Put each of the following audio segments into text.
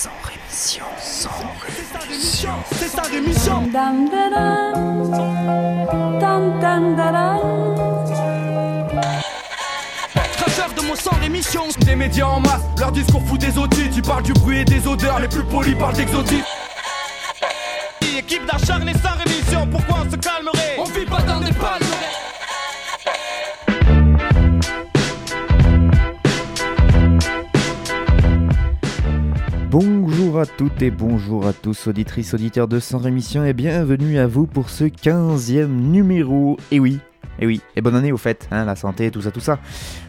Sans rémission, sans rémission. C'est sa rémission. Dam de mon sang rémission. Des médias en masse, leur discours fout des audits. Tu parles du bruit et des odeurs, les plus polis parlent d'exotisme. Bonjour à toutes et bonjour à tous, auditrices, auditeurs de Sans Rémission, et bienvenue à vous pour ce 15e numéro. Et oui, et oui, et bonne année au fait, hein, la santé, tout ça, tout ça.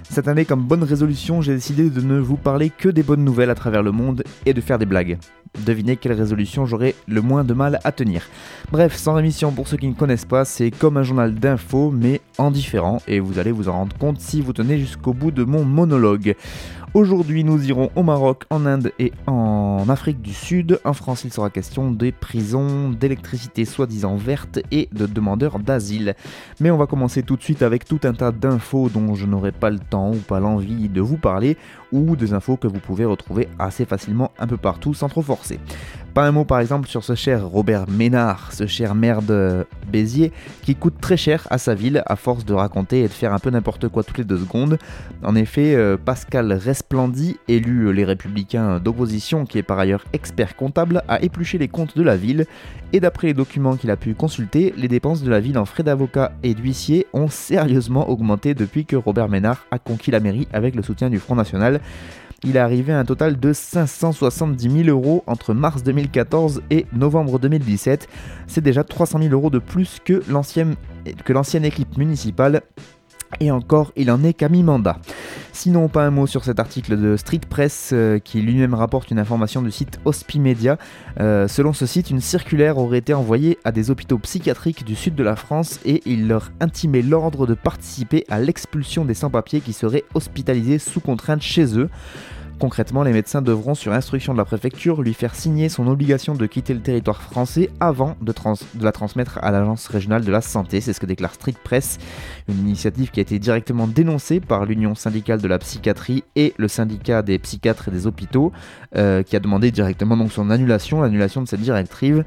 Cette année, comme bonne résolution, j'ai décidé de ne vous parler que des bonnes nouvelles à travers le monde et de faire des blagues. Devinez quelle résolution j'aurai le moins de mal à tenir. Bref, sans rémission, pour ceux qui ne connaissent pas, c'est comme un journal d'infos, mais en différent, et vous allez vous en rendre compte si vous tenez jusqu'au bout de mon monologue. Aujourd'hui, nous irons au Maroc, en Inde et en Afrique du Sud. En France, il sera question des prisons, d'électricité soi-disant verte et de demandeurs d'asile. Mais on va commencer tout de suite avec tout un tas d'infos dont je n'aurai pas le temps ou pas l'envie de vous parler, ou des infos que vous pouvez retrouver assez facilement un peu partout sans trop forcer. Pas un mot par exemple sur ce cher Robert Ménard, ce cher maire de Béziers, qui coûte très cher à sa ville à force de raconter et de faire un peu n'importe quoi toutes les deux secondes. En effet, euh, Pascal Resplendi, élu les républicains d'opposition, qui est par ailleurs expert comptable, a épluché les comptes de la ville, et d'après les documents qu'il a pu consulter, les dépenses de la ville en frais d'avocat et d'huissier ont sérieusement augmenté depuis que Robert Ménard a conquis la mairie avec le soutien du Front National il est arrivé à un total de 570 000 euros entre mars 2014 et novembre 2017. C'est déjà 300 000 euros de plus que l'ancienne que l'ancienne équipe municipale. Et encore, il en est qu'à mi-mandat. Sinon, pas un mot sur cet article de Street Press euh, qui lui-même rapporte une information du site Hospimedia. Euh, selon ce site, une circulaire aurait été envoyée à des hôpitaux psychiatriques du sud de la France et il leur intimait l'ordre de participer à l'expulsion des sans-papiers qui seraient hospitalisés sous contrainte chez eux. Concrètement, les médecins devront, sur instruction de la préfecture, lui faire signer son obligation de quitter le territoire français avant de, la transmettre à l'agence régionale de la santé. C'est ce que déclare Street Press, une initiative qui a été directement dénoncée par l'Union syndicale de la psychiatrie et le syndicat des psychiatres et des hôpitaux, euh, qui a demandé directement donc son annulation, l'annulation de cette directive.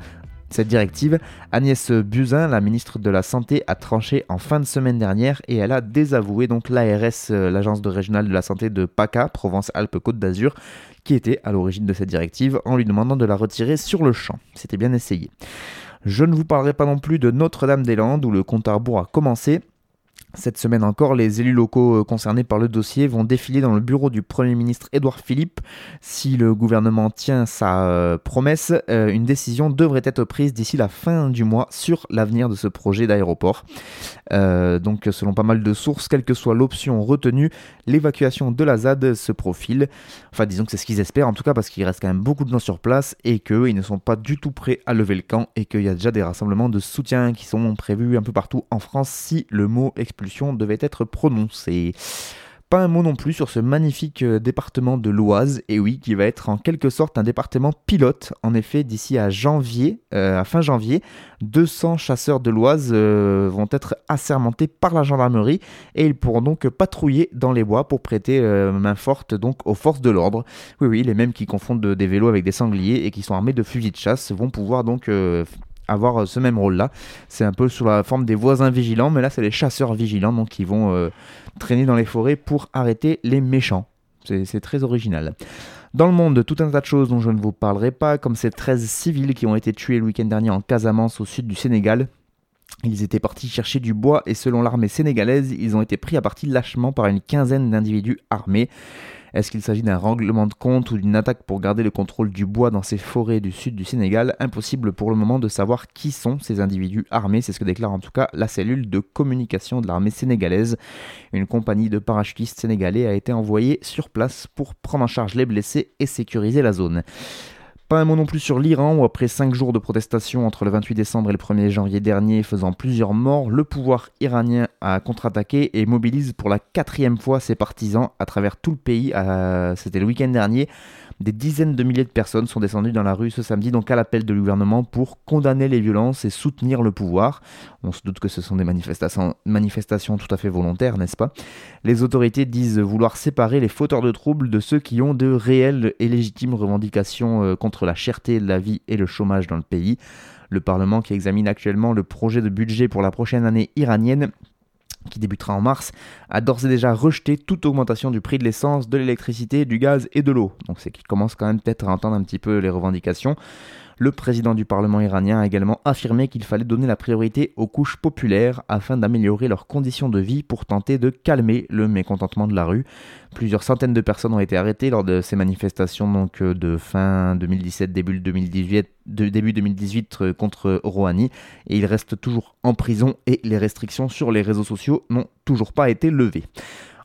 Cette directive, Agnès Buzyn, la ministre de la Santé, a tranché en fin de semaine dernière et elle a désavoué donc l'ARS, euh, l'agence de régionale de la santé de PACA, Provence-Alpes-Côte d'Azur, qui était à l'origine de cette directive, en lui demandant de la retirer sur le champ. C'était bien essayé. Je ne vous parlerai pas non plus de Notre-Dame-des-Landes où le compte à rebours a commencé. Cette semaine encore, les élus locaux euh, concernés par le dossier vont défiler dans le bureau du Premier ministre Édouard Philippe. Si le gouvernement tient sa euh, promesse, euh, une décision devrait être prise d'ici la fin du mois sur l'avenir de ce projet d'aéroport. Donc selon pas mal de sources, quelle que soit l'option retenue, l'évacuation de la ZAD se profile. Enfin disons que c'est ce qu'ils espèrent en tout cas parce qu'il reste quand même beaucoup de gens sur place et qu'ils ne sont pas du tout prêts à lever le camp et qu'il y a déjà des rassemblements de soutien qui sont prévus un peu partout en France si le mot devait être prononcé. Pas un mot non plus sur ce magnifique euh, département de l'Oise, et oui, qui va être en quelque sorte un département pilote. En effet, d'ici à janvier, euh, à fin janvier, 200 chasseurs de l'Oise euh, vont être assermentés par la gendarmerie et ils pourront donc patrouiller dans les bois pour prêter main forte donc aux forces de l'ordre. Oui, oui, les mêmes qui confondent des vélos avec des sangliers et qui sont armés de fusils de chasse vont pouvoir donc avoir ce même rôle là. C'est un peu sous la forme des voisins vigilants, mais là c'est les chasseurs vigilants donc qui vont euh, traîner dans les forêts pour arrêter les méchants. C'est c'est très original. Dans le monde, tout un tas de choses dont je ne vous parlerai pas, comme ces 13 civils qui ont été tués le week-end dernier en Casamance au sud du Sénégal. Ils étaient partis chercher du bois et selon l'armée sénégalaise, ils ont été pris à partie lâchement par une quinzaine d'individus armés. Est-ce qu'il s'agit d'un règlement de compte ou d'une attaque pour garder le contrôle du bois dans ces forêts du sud du Sénégal? Impossible pour le moment de savoir qui sont ces individus armés, c'est ce que déclare en tout cas la cellule de communication de l'armée sénégalaise. Une compagnie de parachutistes sénégalais a été envoyée sur place pour prendre en charge les blessés et sécuriser la zone. Pas un mot non plus sur l'Iran, où après 5 jours de protestation entre le 28 décembre et le 1er janvier dernier, faisant plusieurs morts, le pouvoir iranien a contre-attaqué et mobilise pour la quatrième fois ses partisans à travers tout le pays. Euh, C'était le week-end dernier. Des dizaines de milliers de personnes sont descendues dans la rue ce samedi, donc à l'appel le gouvernement pour condamner les violences et soutenir le pouvoir. On se doute que ce sont des manifestations, manifestations tout à fait volontaires, n'est-ce pas? Les autorités disent vouloir séparer les fauteurs de troubles de ceux qui ont de réelles et légitimes revendications euh, contre la cherté de la vie et le chômage dans le pays. Le Parlement qui examine actuellement le projet de budget pour la prochaine année iranienne qui débutera en mars, a d'ores et déjà rejeté toute augmentation du prix de l'essence, de l'électricité, du gaz et de l'eau. Donc c'est qu'il commence quand même peut-être à entendre un petit peu les revendications. Le président du Parlement iranien a également affirmé qu'il fallait donner la priorité aux couches populaires afin d'améliorer leurs conditions de vie pour tenter de calmer le mécontentement de la rue. Plusieurs centaines de personnes ont été arrêtées lors de ces manifestations donc euh, de fin 2017 début 2018 de début 2018 euh, contre Rouhani et il reste toujours en prison et les restrictions sur les réseaux sociaux n'ont toujours pas été levées.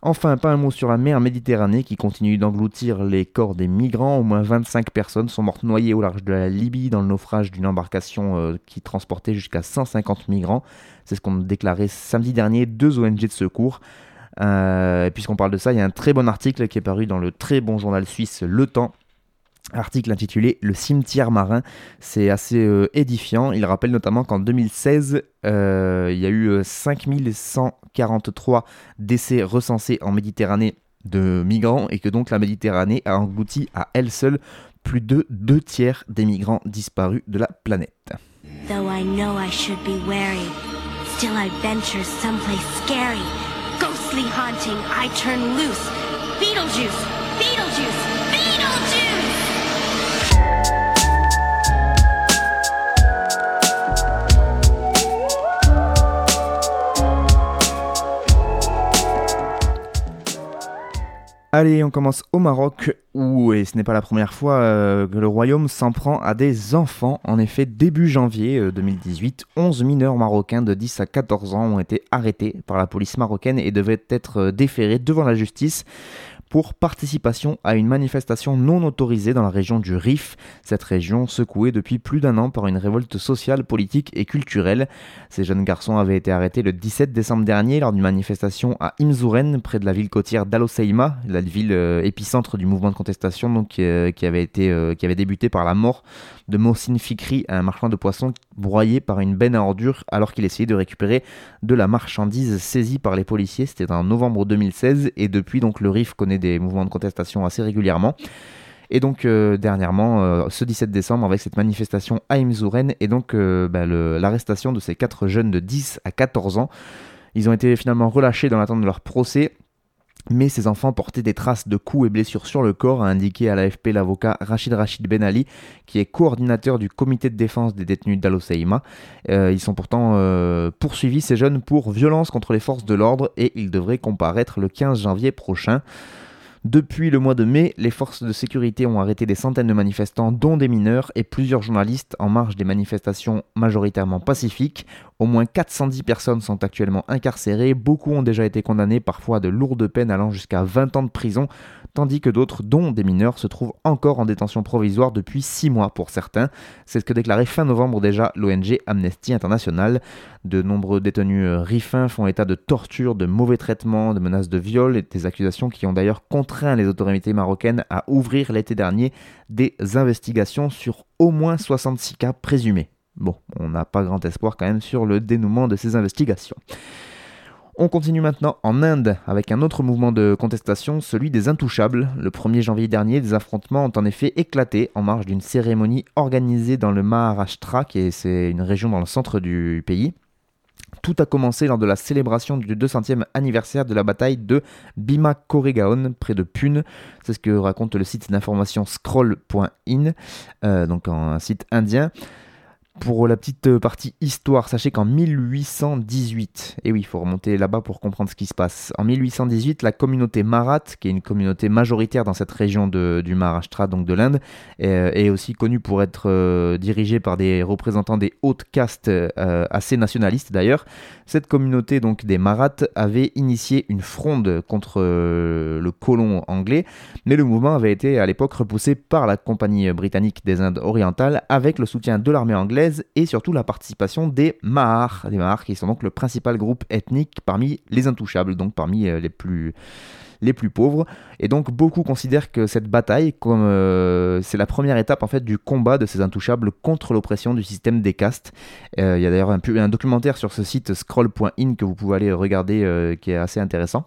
Enfin, pas un mot sur la mer Méditerranée qui continue d'engloutir les corps des migrants. Au moins 25 personnes sont mortes noyées au large de la Libye dans le naufrage d'une embarcation euh, qui transportait jusqu'à 150 migrants. C'est ce qu'ont déclaré samedi dernier deux ONG de secours. Euh, Puisqu'on parle de ça, il y a un très bon article qui est paru dans le très bon journal suisse Le Temps Article intitulé Le cimetière marin, c'est assez euh, édifiant. Il rappelle notamment qu'en 2016, euh, il y a eu 5143 euh, décès recensés en Méditerranée de migrants et que donc la Méditerranée a englouti à elle seule plus de deux tiers des migrants disparus de la planète. Though I know I should be wary, still I venture someplace scary. Ghostly haunting, I turn loose. Beetlejuice, Beetlejuice. Allez, on commence au Maroc, et ce n'est pas la première fois euh, que le royaume s'en prend à des enfants. En effet, début janvier 2018, euh, 11 mineurs marocains de 10 à 14 ans ont été arrêtés par la police marocaine et devaient être euh, déférés devant la justice pour participation à une manifestation non autorisée dans la région du Rif, cette région secouée depuis plus d'un an par une révolte sociale, politique et culturelle. Ces jeunes garçons avaient été arrêtés le 17 décembre dernier lors d'une manifestation à Imzouren, près de la ville côtière d'Al la ville épicentre du mouvement de donc, euh, qui, avait été, euh, qui avait débuté par la mort de Mohsin Fikri, un marchand de poissons broyé par une benne à ordures alors qu'il essayait de récupérer de la marchandise saisie par les policiers. C'était en novembre 2016 et depuis donc le RIF connaît des mouvements de contestation assez régulièrement. Et donc euh, dernièrement, ce 17 décembre, avec cette manifestation à Imzouren et donc bah, l'arrestation de ces quatre jeunes de 10 à 14 ans. Ils ont été finalement relâchés dans l'attente de leur procès mais ces enfants portaient des traces de coups et blessures sur le corps, a indiqué à l'AFP l'avocat Rachid Rachid Ben Ali, qui est coordinateur du comité de défense des détenus d'Al euh, ils sont pourtant euh, poursuivis, ces jeunes, pour violence contre les forces de l'ordre et ils devraient comparaître le 15 janvier prochain. Depuis le mois de mai, les forces de sécurité ont arrêté des centaines de manifestants, dont des mineurs, et plusieurs journalistes en marge des manifestations majoritairement pacifiques. Au moins 410 personnes sont actuellement incarcérées, beaucoup ont déjà été condamnés, parfois à de lourdes peines allant jusqu'à 20 ans de prison, tandis que d'autres, dont des mineurs, se trouvent encore en détention provisoire depuis 6 mois pour certains. C'est ce que déclarait fin novembre déjà l'ONG Amnesty International. De nombreux détenus euh, rifins font état de torture, de mauvais traitements, de menaces de viol et des accusations qui ont d'ailleurs contraint les autorités marocaines à ouvrir l'été dernier des investigations sur au moins 66 cas présumés. Bon, on n'a pas grand espoir quand même sur le dénouement de ces investigations. On continue maintenant en Inde avec un autre mouvement de contestation, celui des Intouchables. Le 1er janvier dernier, des affrontements ont en effet éclaté en marge d'une cérémonie organisée dans le Maharashtra, qui est une région dans le centre du pays. Tout a commencé lors de la célébration du 200e anniversaire de la bataille de Bhima Koregaon, près de Pune. C'est ce que raconte le site d'information scroll.in, euh, donc un site indien. Pour la petite euh, partie histoire, sachez qu'en 1818, et oui, il faut remonter là-bas pour comprendre ce qui se passe. En 1818, la communauté Marathe, qui est une communauté majoritaire dans cette région du Maharashtra, donc de l'Inde, est, aussi connue pour être euh, dirigée par des représentants des hautes castes euh, assez nationalistes d'ailleurs. Cette communauté donc des Marathes avait initié une fronde contre le colon anglais, mais le mouvement avait été à l'époque repoussé par la compagnie britannique des Indes orientales avec le soutien de l'armée anglaise et surtout la participation des Mahars, des Mahars qui sont donc le principal groupe ethnique parmi les intouchables, donc parmi euh, les plus les plus pauvres. Et donc beaucoup considèrent que cette bataille, comme euh, c'est la première étape en fait du combat de ces intouchables contre l'oppression du système des castes. Euh, il y a d'ailleurs un, documentaire sur ce site scroll.in que vous pouvez aller regarder euh, qui est assez intéressant.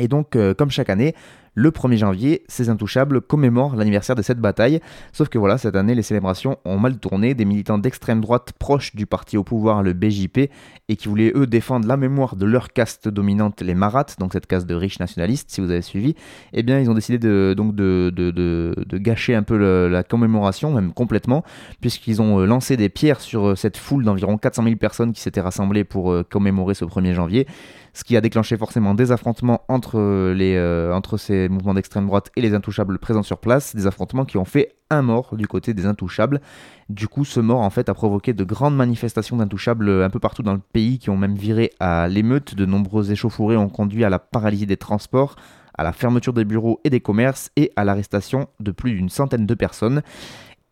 Et donc, comme chaque année, le 1er janvier, ces intouchables commémorent l'anniversaire de cette bataille. Sauf que voilà, cette année, les célébrations ont mal tourné. Des militants d'extrême droite proches du parti au pouvoir, le BJP, et qui voulaient eux défendre la mémoire de leur caste dominante, les Maraths, donc cette caste de riches nationalistes, si vous avez suivi, eh bien, ils ont décidé de, donc de, de, gâcher un peu la commémoration, même complètement, puisqu'ils ont euh, lancé des pierres sur euh, cette foule d'environ 400 000 personnes qui s'étaient rassemblées pour euh, commémorer ce 1er janvier ce qui a déclenché forcément des affrontements entre, les, entre ces mouvements d'extrême droite et les intouchables présents sur place, des affrontements qui ont fait un mort du côté des intouchables. Du coup, ce mort en fait a provoqué de grandes manifestations d'intouchables un peu partout dans le pays qui ont même viré à l'émeute. De nombreux échauffourées ont conduit à la paralysie des transports, à la fermeture des bureaux et des commerces et à l'arrestation de plus d'une centaine de personnes.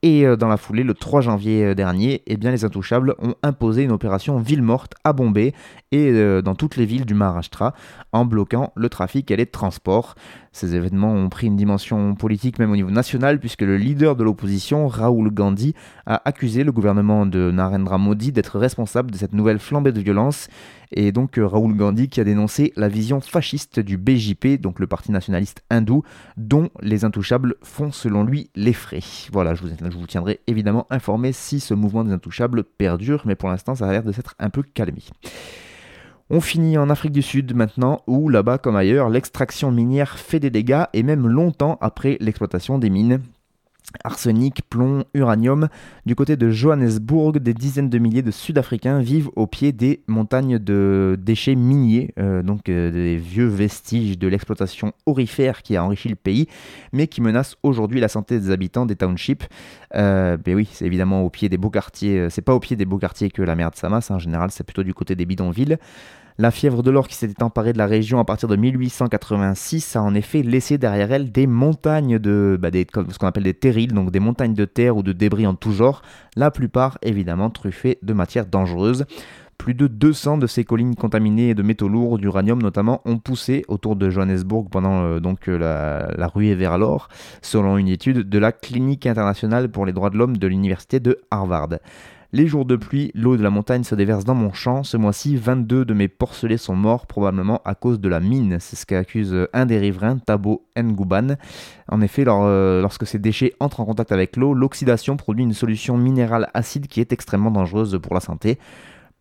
Et euh, dans la foulée, le 3 janvier euh, dernier, eh bien, les Intouchables ont imposé une opération ville morte à Bombay et euh, dans toutes les villes du Maharashtra en bloquant le trafic et les transports. Ces événements ont pris une dimension politique même au niveau national puisque le leader de l'opposition, Rahul Gandhi, a accusé le gouvernement de Narendra Modi d'être responsable de cette nouvelle flambée de violence. Et donc euh, Gandhi qui a dénoncé la vision fasciste du BJP, donc le parti nationaliste hindou, dont les intouchables font selon lui les frais. Voilà, je vous, je vous tiendrai évidemment informé si ce mouvement des intouchables perdure, mais pour l'instant ça a l'air de s'être un peu calmé. On finit en Afrique du Sud maintenant, où là-bas comme ailleurs, l'extraction minière fait des dégâts et même longtemps après l'exploitation des mines. Arsenic, plomb, uranium. Du côté de Johannesburg, des dizaines de milliers de Sud-Africains vivent au pied des montagnes de déchets miniers, euh, donc euh, des vieux vestiges de l'exploitation aurifère qui a enrichi le pays, mais qui menacent aujourd'hui la santé des habitants des townships. Euh, ben oui, c'est évidemment au pied des beaux quartiers. C'est pas au pied des beaux quartiers que la merde s'amasse. En général, c'est plutôt du côté des bidonvilles. La fièvre de l'or qui s'était emparée de la région à partir de 1886 a en effet laissé derrière elle des montagnes de bah, ce qu'on appelle des terrils, donc des montagnes de terre ou de débris en tout genre, la plupart évidemment truffées de matières dangereuses. Plus de 200 de ces collines contaminées de métaux lourds, d'uranium notamment, ont poussé autour de Johannesburg pendant euh, donc euh, la, la, ruée vers l'or, selon une étude de la Clinique internationale pour les droits de l'homme de l'université de Harvard. Les jours de pluie, l'eau de la montagne se déverse dans mon champ. Ce mois-ci, 22 de mes porcelets sont morts, probablement à cause de la mine. C'est ce qu'accuse un des riverains, Tabo Nguban. En effet, euh, lorsque ces déchets entrent en contact avec l'eau, l'oxydation produit une solution minérale acide qui est extrêmement dangereuse pour la santé.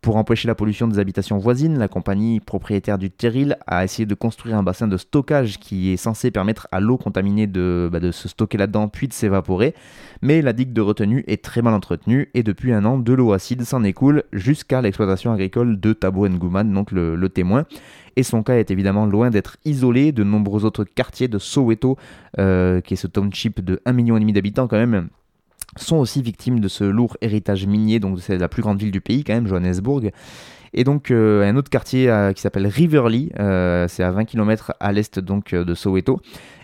Pour empêcher la pollution des habitations voisines, la compagnie propriétaire du terril a essayé de construire un bassin de stockage qui est censé permettre à l'eau contaminée de, bah, de se stocker là-dedans puis de s'évaporer. Mais la digue de retenue est très mal entretenue et depuis un an, de l'eau acide s'en écoule jusqu'à l'exploitation agricole de Tabo Nguman, donc le, témoin. Et son cas est évidemment loin d'être isolé. De nombreux autres quartiers de Soweto, euh, qui est ce township de 1,5 million d'habitants quand même, sont aussi victimes de ce lourd héritage minier, donc c'est la plus grande ville du pays quand même, Johannesburg. Et donc euh, un autre quartier euh, qui s'appelle Riverly, euh, c'est à 20 km à l'est donc de Soweto,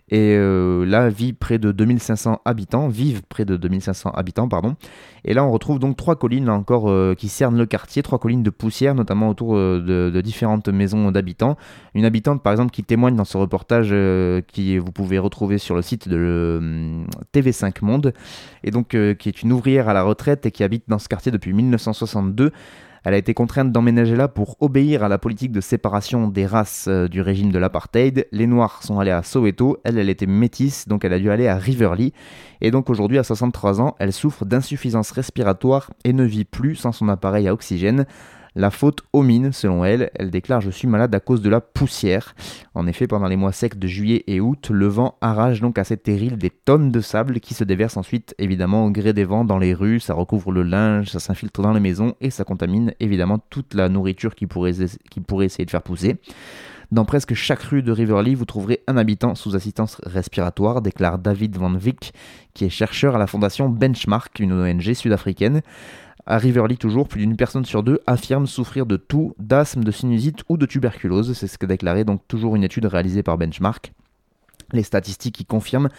et euh, là vit près de 2500 habitants, vivent près de 2500 habitants, pardon. Et là on retrouve donc trois collines encore euh, qui cernent le quartier, trois collines de poussière, notamment autour euh, de, différentes maisons d'habitants. Une habitante par exemple qui témoigne dans ce reportage qui vous pouvez retrouver sur le site de TV5 Monde, et donc qui est une ouvrière à la retraite et qui habite dans ce quartier depuis 1962. Elle a été contrainte d'emménager là pour obéir à la politique de séparation des races euh, du régime de l'apartheid. Les Noirs sont allés à Soweto, elle, elle était métisse, donc elle a dû aller à Riverly. Et donc aujourd'hui, à 63 ans, elle souffre d'insuffisance respiratoire et ne vit plus sans son appareil à oxygène. La faute aux mines, selon elle. Elle déclare Je suis malade à cause de la poussière. En effet, pendant les mois secs de juillet et août, le vent arrache donc à cette terril des tonnes de sable qui se déversent ensuite, évidemment, au gré des vents dans les rues. Ça recouvre le linge, ça s'infiltre dans les maisons et ça contamine évidemment toute la nourriture qui pourrait, qui pourrait essayer de faire pousser. Dans presque chaque rue de Riverly, vous trouverez un habitant sous assistance respiratoire, déclare David Van Vick, qui est chercheur à la fondation Benchmark, une ONG sud-africaine. À Riverly, toujours, plus d'une personne sur deux affirme souffrir de toux, d'asthme, de sinusite ou de tuberculose. C'est ce que déclaré donc toujours une étude réalisée par Benchmark. Les statistiques qui confirment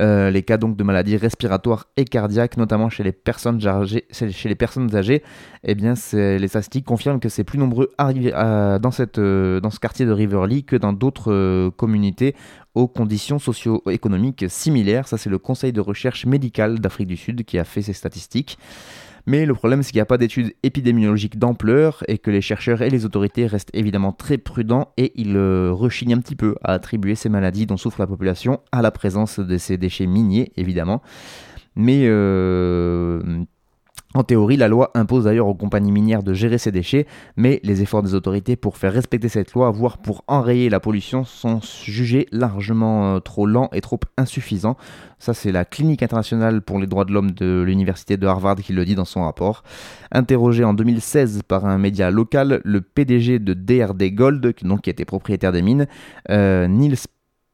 euh, les cas donc de maladies respiratoires et cardiaques, notamment chez les personnes âgées, les eh bien, les statistiques confirment que c'est plus nombreux euh, dans ce quartier de Riverly que dans d'autres euh, communautés aux conditions socio-économiques similaires. Ça, c'est le Conseil de recherche médicale d'Afrique du Sud qui a fait ces statistiques. Mais le problème, c'est qu'il n'y a pas d'études épidémiologiques d'ampleur et que les chercheurs et les autorités restent évidemment très prudents et ils euh, rechignent un petit peu à attribuer ces maladies dont souffre la population à la présence de ces déchets miniers, évidemment. Mais euh, en théorie, la loi impose d'ailleurs aux compagnies minières de gérer ces déchets, mais les efforts des autorités pour faire respecter cette loi, voire pour enrayer la pollution, sont jugés largement euh, trop lents et trop insuffisants. Ça, c'est la Clinique internationale pour les droits de l'homme de l'Université de Harvard qui le dit dans son rapport. Interrogé en 2016 par un média local, le PDG de DRD Gold, donc qui était propriétaire des mines, euh, Niels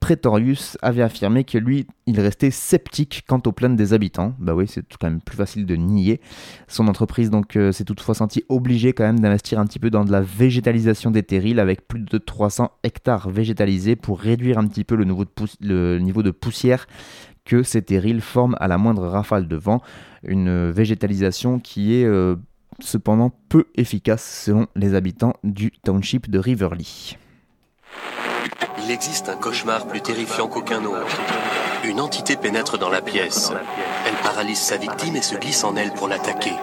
Pretorius avait affirmé que lui, il restait sceptique quant aux plaintes des habitants. Bah oui, c'est quand même plus facile de nier. Son entreprise donc euh, s'est toutefois sentie obligée quand même d'investir un petit peu dans de la végétalisation des terrils avec plus de 300 hectares végétalisés pour réduire un petit peu le niveau de, poussière que ces terrils forment à la moindre rafale de vent. Une végétalisation qui est euh, cependant peu efficace selon les habitants du township de Riverly. Il existe un cauchemar plus terrifiant qu'aucun autre. Une entité pénètre dans la pièce. Elle paralyse sa victime et se glisse en elle pour l'attaquer.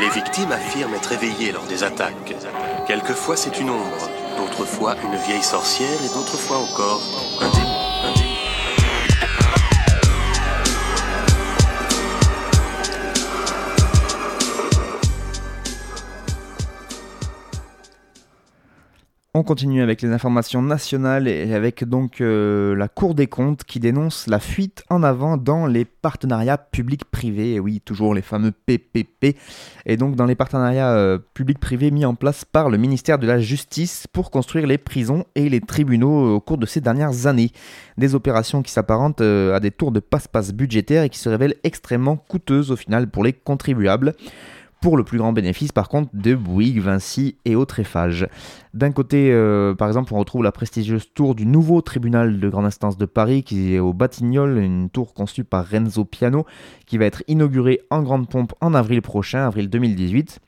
Les victimes affirment être éveillées lors des attaques. Quelquefois c'est une ombre, d'autres fois une vieille sorcière et d'autres fois encore un démon. On continue avec les informations nationales et avec donc euh, la Cour des comptes qui dénonce la fuite en avant dans les partenariats publics-privés. Et oui, toujours les fameux PPP. Et donc dans les partenariats euh, publics-privés mis en place par le ministère de la Justice pour construire les prisons et les tribunaux au cours de ces dernières années. Des opérations qui s'apparentent euh, à des tours de passe-passe budgétaires et qui se révèlent extrêmement coûteuses au final pour les contribuables pour le plus grand bénéfice par contre de Bouygues, Vinci et autres Eiffage. D'un côté, euh, par exemple, on retrouve la prestigieuse tour du nouveau tribunal de grande instance de Paris qui est au Batignolles, une tour conçue par Renzo Piano qui va être inaugurée en grande pompe en avril prochain, avril 2018.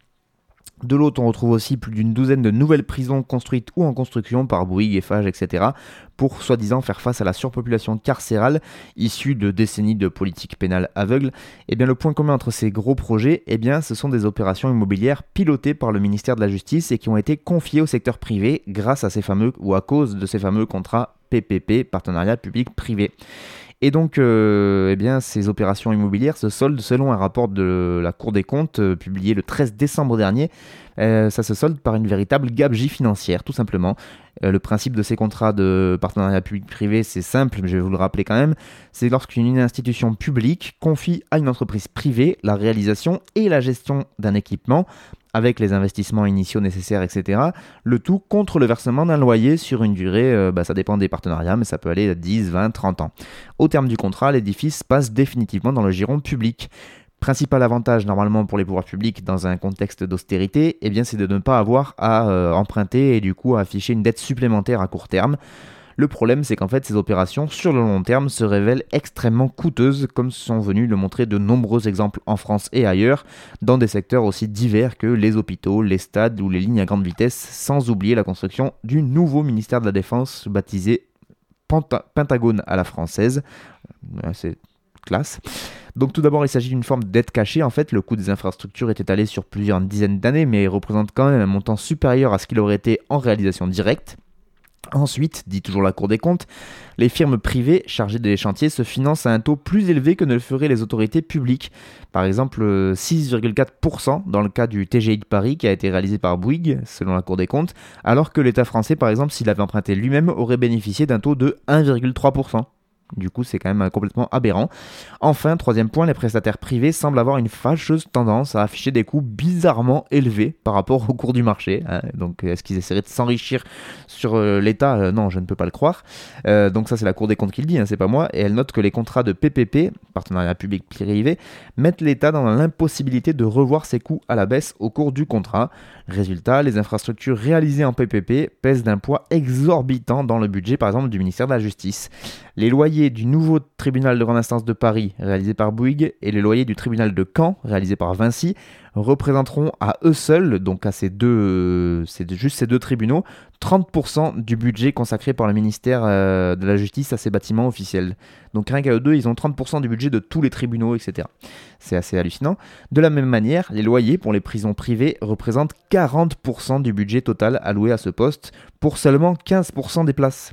De l'autre, on retrouve aussi plus d'une douzaine de nouvelles prisons construites ou en construction par Bouygues, Eiffage, etc. pour soi-disant faire face à la surpopulation carcérale issue de décennies de politique pénale aveugle. Et eh bien le point commun entre ces gros projets, eh ce sont des opérations immobilières pilotées par le ministère de la Justice et qui ont été confiées au secteur privé grâce à ces fameux ou à cause de ces fameux contrats PPP, partenariat public-privé. Et donc, euh, eh ces opérations immobilières se soldent selon un rapport de la Cour des comptes euh, publié le 13 décembre dernier. Euh, ça se solde par une véritable gabegie financière, tout simplement. le principe de ces contrats de partenariat public-privé, c'est simple, mais je vais vous le rappeler quand même. C'est lorsqu'une institution publique confie à une entreprise privée la réalisation et la gestion d'un équipement avec les investissements initiaux nécessaires, etc. Le tout contre le versement d'un loyer sur une durée, euh, bah, ça dépend des partenariats, mais ça peut aller à 10, 20, 30 ans. Au terme du contrat, l'édifice passe définitivement dans le giron public. Principal avantage normalement pour les pouvoirs publics dans un contexte d'austérité, eh bien c'est de ne pas avoir à euh, emprunter et du coup à afficher une dette supplémentaire à court terme. Le problème, c'est qu'en fait, ces opérations, sur le long terme, se révèlent extrêmement coûteuses, comme sont venus le montrer de nombreux exemples en France et ailleurs, dans des secteurs aussi divers que les hôpitaux, les stades ou les lignes à grande vitesse, sans oublier la construction du nouveau ministère de la Défense baptisé Pentagone à la française. Euh, c'est classe. Donc tout d'abord, il s'agit d'une forme d'aide cachée. En fait, le coût des infrastructures est étalé sur plusieurs dizaines d'années, mais représente quand même un montant supérieur à ce qu'il aurait été en réalisation directe. Ensuite, dit toujours la Cour des comptes, les firmes privées chargées des chantiers se financent à un taux plus élevé que ne le feraient les autorités publiques. Par exemple, 6,4% dans le cas du TGI de Paris qui a été réalisé par Bouygues, selon la Cour des comptes, alors que l'État français, par exemple, s'il avait emprunté lui-même, aurait bénéficié d'un taux de 1,3%. Du coup, c'est quand même complètement aberrant. Enfin, troisième point, les prestataires privés semblent avoir une fâcheuse tendance à afficher des coûts bizarrement élevés par rapport au cours du marché. Hein. Donc, est-ce qu'ils essaieraient de s'enrichir sur euh, l'État? Euh, Non, je ne peux pas le croire. Euh, donc ça, c'est la Cour des comptes qui le dit, hein, c'est pas moi. Et elle note que les contrats de PPP, partenariat public-privé, mettent l'État dans l'impossibilité de revoir ses coûts à la baisse au cours du contrat. Résultat, les infrastructures réalisées en PPP pèsent d'un poids exorbitant dans le budget, par exemple, du ministère de la Justice. Les loyers du nouveau tribunal de grande instance de Paris, réalisé par Bouygues, et les loyers du tribunal de Caen, réalisé par Vinci, représenteront à eux seuls, donc à ces deux, c'est juste ces deux tribunaux, 30% du budget consacré par le ministère euh, de la Justice à ces bâtiments officiels. Donc rien qu'à eux deux, ils ont 30% du budget de tous les tribunaux, etc. C'est assez hallucinant. De la même manière, les loyers pour les prisons privées représentent 40% du budget total alloué à ce poste, pour seulement 15% des places.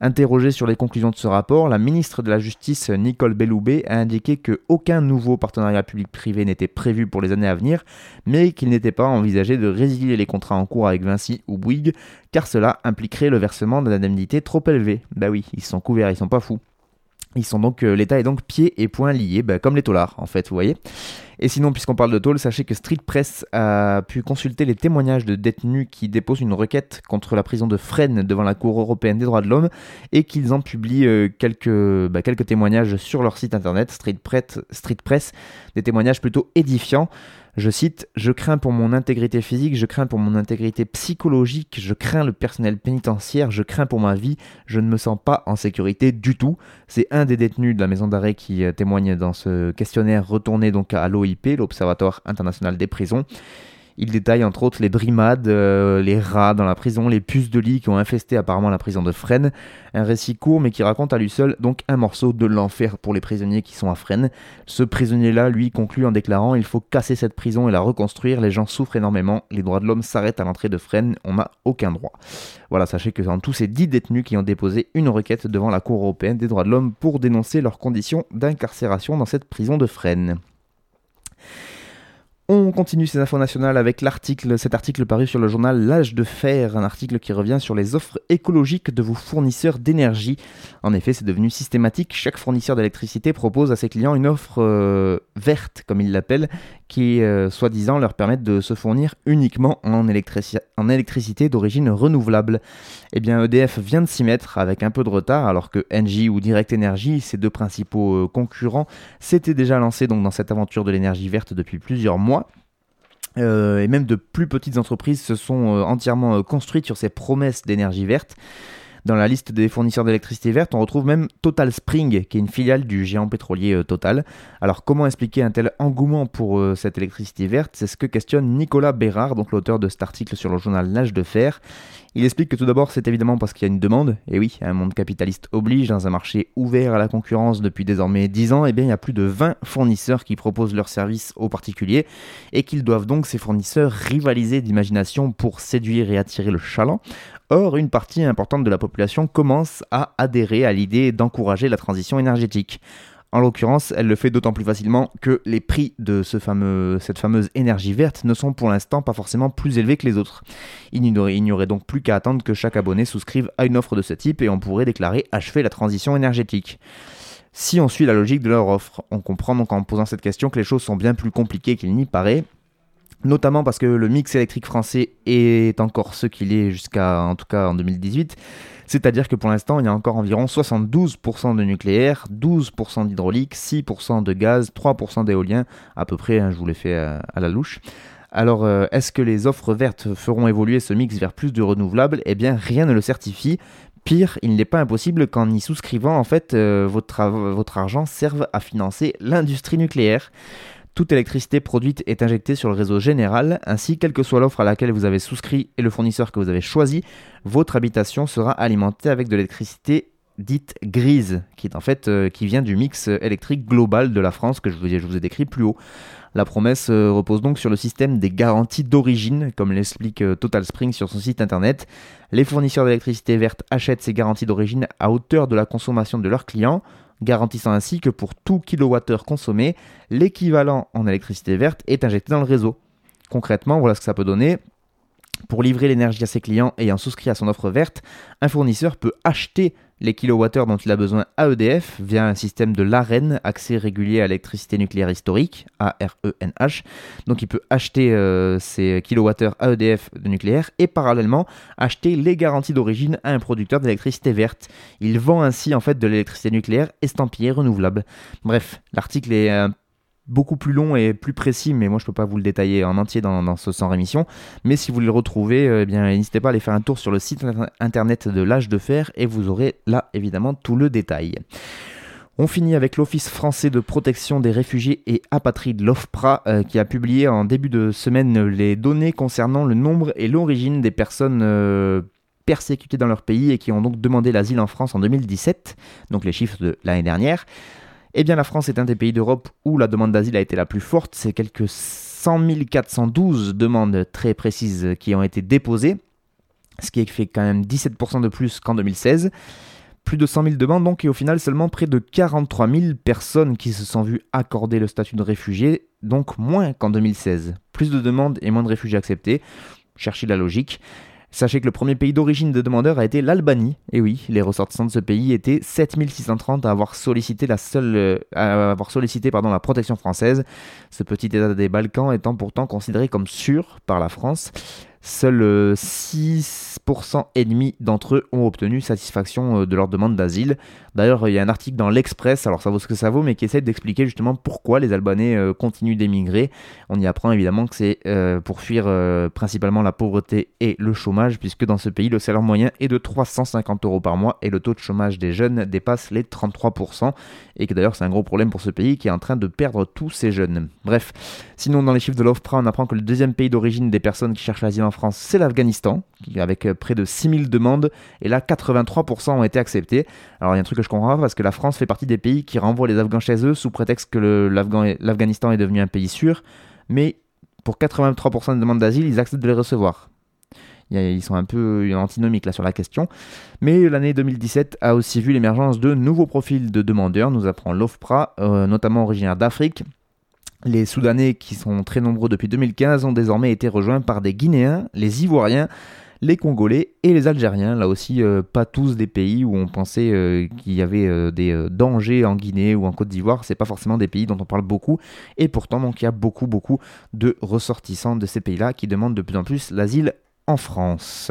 Interrogée sur les conclusions de ce rapport, la ministre de la Justice Nicole Belloubet a indiqué que aucun nouveau partenariat public-privé n'était prévu pour les années à venir, mais qu'il n'était pas envisagé de résilier les contrats en cours avec Vinci ou Bouygues, car cela impliquerait le versement d'une indemnité trop élevée. Bah oui, ils sont couverts, ils sont pas fous. Ils sont donc, euh, l'État est donc pieds et poings liés, bah, comme les taulards en fait, vous voyez. Et sinon, puisqu'on parle de tôle, sachez que Street Press a pu consulter les témoignages de détenus qui déposent une requête contre la prison de Fresnes devant la Cour européenne des droits de l'homme et qu'ils en publient euh, quelques, bah, quelques témoignages sur leur site internet Street Press, des témoignages plutôt édifiants. Je cite Je crains pour mon intégrité physique, je crains pour mon intégrité psychologique, je crains le personnel pénitentiaire, je crains pour ma vie, je ne me sens pas en sécurité du tout. C'est un des détenus de la maison d'arrêt qui euh, témoigne dans ce questionnaire retourné donc à l'OIP, l'Observatoire international des prisons. Il détaille entre autres les brimades, euh, les rats dans la prison, les puces de lit qui ont infesté apparemment la prison de Fresnes. Un récit court mais qui raconte à lui seul donc un morceau de l'enfer pour les prisonniers qui sont à Fresnes. Ce prisonnier-là, lui, conclut en déclarant Il faut casser cette prison et la reconstruire, les gens souffrent énormément, les droits de l'homme s'arrêtent à l'entrée de Fresnes, on n'a aucun droit. Voilà, sachez que en tous ces dix détenus qui ont déposé une requête devant la Cour européenne des droits de l'homme pour dénoncer leurs conditions d'incarcération dans cette prison de Fresnes. On continue ces infos nationales avec cet article paru sur le journal L'âge de fer, un article qui revient sur les offres écologiques de vos fournisseurs d'énergie. En effet, c'est devenu systématique. Chaque fournisseur d'électricité propose à ses clients une offre euh, verte, comme il l'appelle, qui, euh, soi-disant, leur permettent de se fournir uniquement en, électricité d'origine renouvelable. Eh bien, EDF vient de s'y mettre avec un peu de retard, alors que Engie ou Direct Energy, ses deux principaux euh, concurrents, s'étaient déjà lancés donc dans cette aventure de l'énergie verte depuis plusieurs mois. Euh, et même de plus petites entreprises se sont entièrement construites sur ces promesses d'énergie verte. Dans la liste des fournisseurs d'électricité verte, on retrouve même Total Spring, qui est une filiale du géant pétrolier euh, Total. Alors comment expliquer un tel engouement pour euh, cette électricité verte? C'est ce que questionne Nicolas Bérard, l'auteur de cet article sur le journal L'âge de fer. Il explique que tout d'abord c'est évidemment parce qu'il y a une demande, et oui, un monde capitaliste oblige, dans un marché ouvert à la concurrence depuis désormais 10 ans, et eh bien il y a plus de 20 fournisseurs qui proposent leurs services aux particuliers, et qu'ils doivent donc ces fournisseurs rivaliser d'imagination pour séduire et attirer le chaland. Or, une partie importante de la population commence à adhérer à l'idée d'encourager la transition énergétique. En l'occurrence, elle le fait d'autant plus facilement que les prix de cette fameuse énergie verte ne sont pour l'instant pas forcément plus élevés que les autres. Il n'y aurait donc plus qu'à attendre que chaque abonné souscrive à une offre de ce type et on pourrait déclarer achever la transition énergétique. Si on suit la logique de leur offre, on comprend donc en posant cette question que les choses sont bien plus compliquées qu'il n'y paraît, notamment parce que le mix électrique français est encore ce qu'il est jusqu'à, en tout cas en 2018, c'est-à-dire que pour l'instant, il y a encore environ 72% de nucléaire, 12% d'hydraulique, 6% de gaz, 3% d'éolien, à peu près, hein, je vous l'ai fait à, la louche. Alors, euh, est-ce que les offres vertes feront évoluer ce mix vers plus de renouvelables? Eh bien, rien ne le certifie. Pire, il n'est pas impossible qu'en y souscrivant, en fait, euh, votre argent serve à financer l'industrie nucléaire. Toute électricité produite est injectée sur le réseau général, ainsi quelle que soit l'offre à laquelle vous avez souscrit et le fournisseur que vous avez choisi, votre habitation sera alimentée avec de l'électricité dite grise, qui euh, vient du mix électrique global de la France que je vous, je vous ai décrit plus haut. La promesse euh, repose donc sur le système des garanties d'origine, comme l'explique euh, Total Spring sur son site internet. Les fournisseurs d'électricité verte achètent ces garanties d'origine à hauteur de la consommation de leurs clients garantissant ainsi que pour tout kilowattheure consommé, l'équivalent en électricité verte est injecté dans le réseau. Concrètement, voilà ce que ça peut donner. Pour livrer l'énergie à ses clients ayant souscrit à son offre verte, un fournisseur peut acheter les kilowattheures dont il a besoin à EDF via un système de l'AREN, accès régulier à l'électricité nucléaire historique, A-R-E-N-H. Donc il peut acheter euh, ces kilowattheures à EDF de nucléaire et parallèlement acheter les garanties d'origine à un producteur d'électricité verte. Il vend ainsi en fait de l'électricité nucléaire estampillée renouvelable. Bref, l'article est un beaucoup plus long et plus précis, mais moi je peux pas vous le détailler en entier dans, ce sans rémission. Mais si vous voulez le retrouver, euh, eh n'hésitez pas à aller faire un tour sur le site internet de l'âge de fer et vous aurez là évidemment tout le détail. On finit avec l'Office français de protection des réfugiés et apatrides, l'OFPRA, euh, qui a publié en début de semaine les données concernant le nombre et l'origine des personnes euh, persécutées dans leur pays et qui ont donc demandé l'asile en France en 2017, donc les chiffres de l'année dernière. Eh bien, la France est un des pays d'Europe où la demande d'asile a été la plus forte. C'est quelques 100 412 demandes très précises qui ont été déposées, ce qui fait quand même 17% de plus qu'en 2016. Plus de 100 000 demandes donc, et au final seulement près de 43 000 personnes qui se sont vues accorder le statut de réfugié, donc moins qu'en 2016. Plus de demandes et moins de réfugiés acceptés. Cherchez la logique. Sachez que le premier pays d'origine des demandeurs a été l'Albanie. Et oui, les ressortissants de ce pays étaient 7630 à avoir sollicité la seule, euh, à avoir sollicité pardon, la protection française. Ce petit état des Balkans étant pourtant considéré comme sûr par la France. Seuls 6% et demi d'entre eux ont obtenu satisfaction euh, de leur demande d'asile. D'ailleurs, il y a un article dans l'Express, alors ça vaut ce que ça vaut, mais qui essaie d'expliquer justement pourquoi les Albanais euh, continuent d'émigrer. On y apprend évidemment que c'est euh, pour fuir principalement la pauvreté et le chômage, puisque dans ce pays, le salaire moyen est de 350 euros par mois et le taux de chômage des jeunes dépasse les 33%, et que d'ailleurs c'est un gros problème pour ce pays qui est en train de perdre tous ses jeunes. Bref, sinon dans les chiffres de l'OFPRA, on apprend que le deuxième pays d'origine des personnes qui cherchent l'asile en France, c'est l'Afghanistan, avec euh, près de 6000 demandes, et là 83% ont été acceptés. Alors il y a un truc que je comprends parce que la France fait partie des pays qui renvoient les Afghans chez eux sous prétexte que l'Afghanistan est devenu un pays sûr, mais pour 83% des demandes d'asile, ils acceptent de les recevoir. Ils sont un peu antinomiques là sur la question. Mais l'année 2017 a aussi vu l'émergence de nouveaux profils de demandeurs, nous apprend l'OFPRA, euh, notamment originaires d'Afrique, les Soudanais, qui sont très nombreux depuis 2015, ont désormais été rejoints par des Guinéens, les Ivoiriens, les Congolais et les Algériens. Là aussi, euh, pas tous des pays où on pensait euh, qu'il y avait euh, des dangers en Guinée ou en Côte d'Ivoire. C'est pas forcément des pays dont on parle beaucoup. Et pourtant, donc, il y a beaucoup, beaucoup de ressortissants de ces pays-là qui demandent de plus en plus l'asile en France.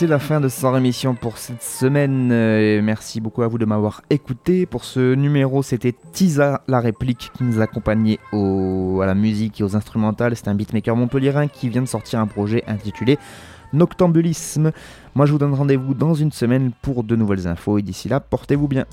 C'est la fin de cette émission pour cette semaine. Euh, merci beaucoup à vous de m'avoir écouté. Pour ce numéro, c'était Tisa la réplique qui nous accompagnait à la musique et aux instrumentales. C'est un beatmaker montpelliérain qui vient de sortir un projet intitulé Noctambulisme. Moi, je vous donne rendez-vous dans une semaine pour de nouvelles infos et d'ici là, portez-vous bien.